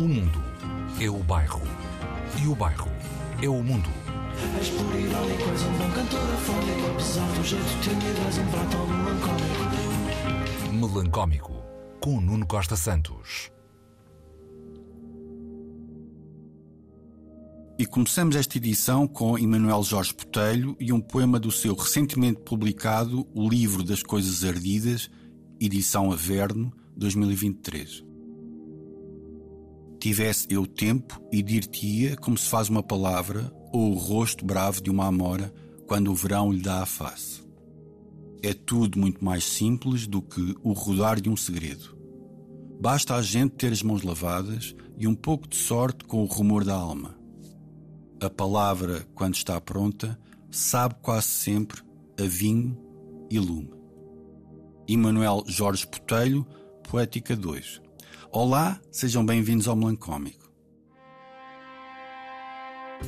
O mundo é o bairro. E o bairro é o mundo. És por irónico, és um bom cantor afónico Apesar do jeito tímido, és um prato melancólico Melancómico, com Nuno Costa Santos. E começamos esta edição com Emanuel Jorge Botelho e um poema do seu recentemente publicado O Livro das Coisas Ardidas, edição Averno, 2023. Tivesse eu tempo e dir-te-ia como se faz uma palavra ou o rosto bravo de uma amora quando o verão lhe dá a face. É tudo muito mais simples do que o rodar de um segredo. Basta a gente ter as mãos lavadas e um pouco de sorte com o rumor da alma. A palavra, quando está pronta, sabe quase sempre a vinho e lume. Emanuel Jorge Botelho, Poética 2. Olá, sejam bem-vindos ao Melancómico.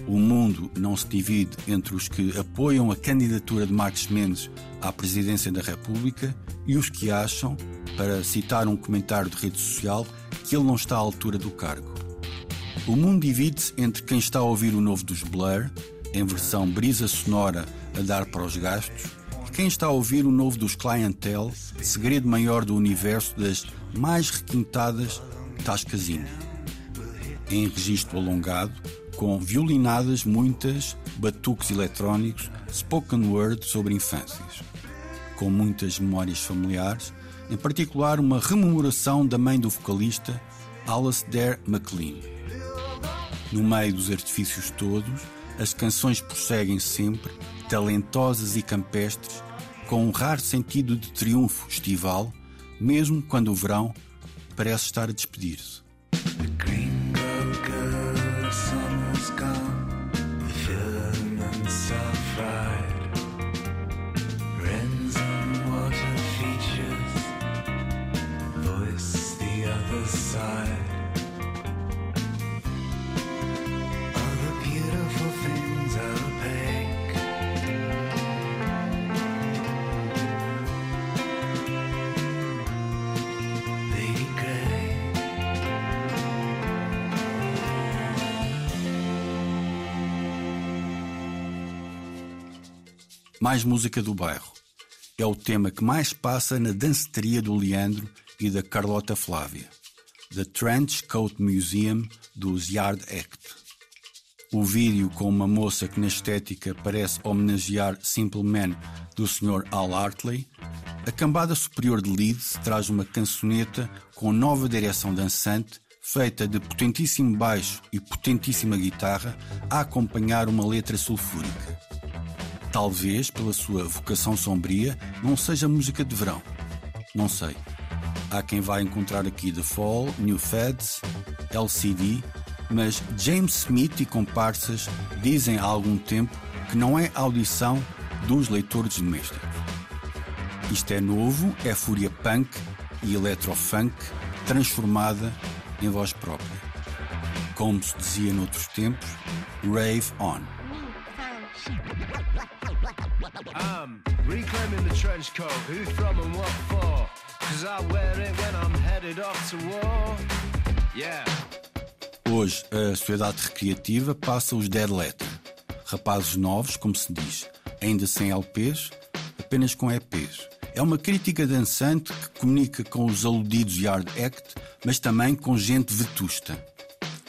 O mundo não se divide entre os que apoiam a candidatura de Marcos Mendes à presidência da República e os que acham, para citar um comentário de rede social, que ele não está à altura do cargo. O mundo divide-se entre quem está a ouvir o novo dos Blur, em versão brisa sonora a dar para os gastos, e quem está a ouvir o novo dos Clientele, segredo maior do universo das mais requintadas Tascasine. Em registro alongado, com violinadas muitas, batuques eletrónicos, spoken word sobre infâncias. Com muitas memórias familiares, em particular uma rememoração da mãe do vocalista, Alice Dare McLean. No meio dos artifícios todos, as canções prosseguem sempre, talentosas e campestres, com um raro sentido de triunfo estival, mesmo quando o verão parece estar a despedir-se. Mais música do bairro. É o tema que mais passa na danceteria do Leandro e da Carlota Flávia. The Trench Coat Museum dos Yard Act. O vídeo com uma moça que na estética parece homenagear Simple Man do Sr. Al Hartley, a cambada superior de Leeds traz uma cançoneta com nova direção dançante feita de potentíssimo baixo e potentíssima guitarra a acompanhar uma letra sulfúrica. Talvez, pela sua vocação sombria, não seja música de verão. Não sei. Há quem vá encontrar aqui The Fall, New Feds, LCD, mas James Smith e comparsas dizem há algum tempo que não é audição dos leitores domésticos. Isto é novo, é fúria punk e electrofunk transformada em voz própria. Como se dizia noutros tempos, rave on. I'm reclaiming the trench coat. Who from and what for? Cause I wear it when I'm headed off to war. Yeah. Hoje, a sociedade recreativa passa os dead letter. Rapazes novos, como se diz, ainda sem LPs, apenas com EPs. É uma crítica dançante que comunica com os aludidos Yard Act, mas também com gente vetusta.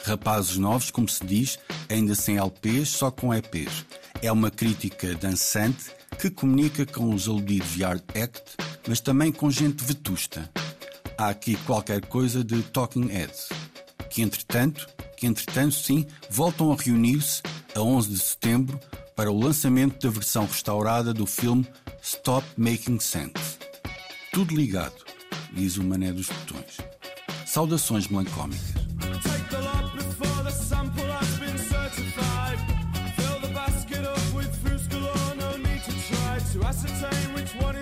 Rapazes novos, como se diz, ainda sem LPs, só com EPs. É uma crítica dançante que comunica com os aludidos Yard Act, mas também com gente vetusta. Há aqui qualquer coisa de Talking Heads, que entretanto, que entretanto sim, voltam a reunir-se a 11 de setembro para o lançamento da versão restaurada do filme Stop Making Sense. Tudo ligado, diz o mané dos botões. Saudações melancómicas. Ascertain which one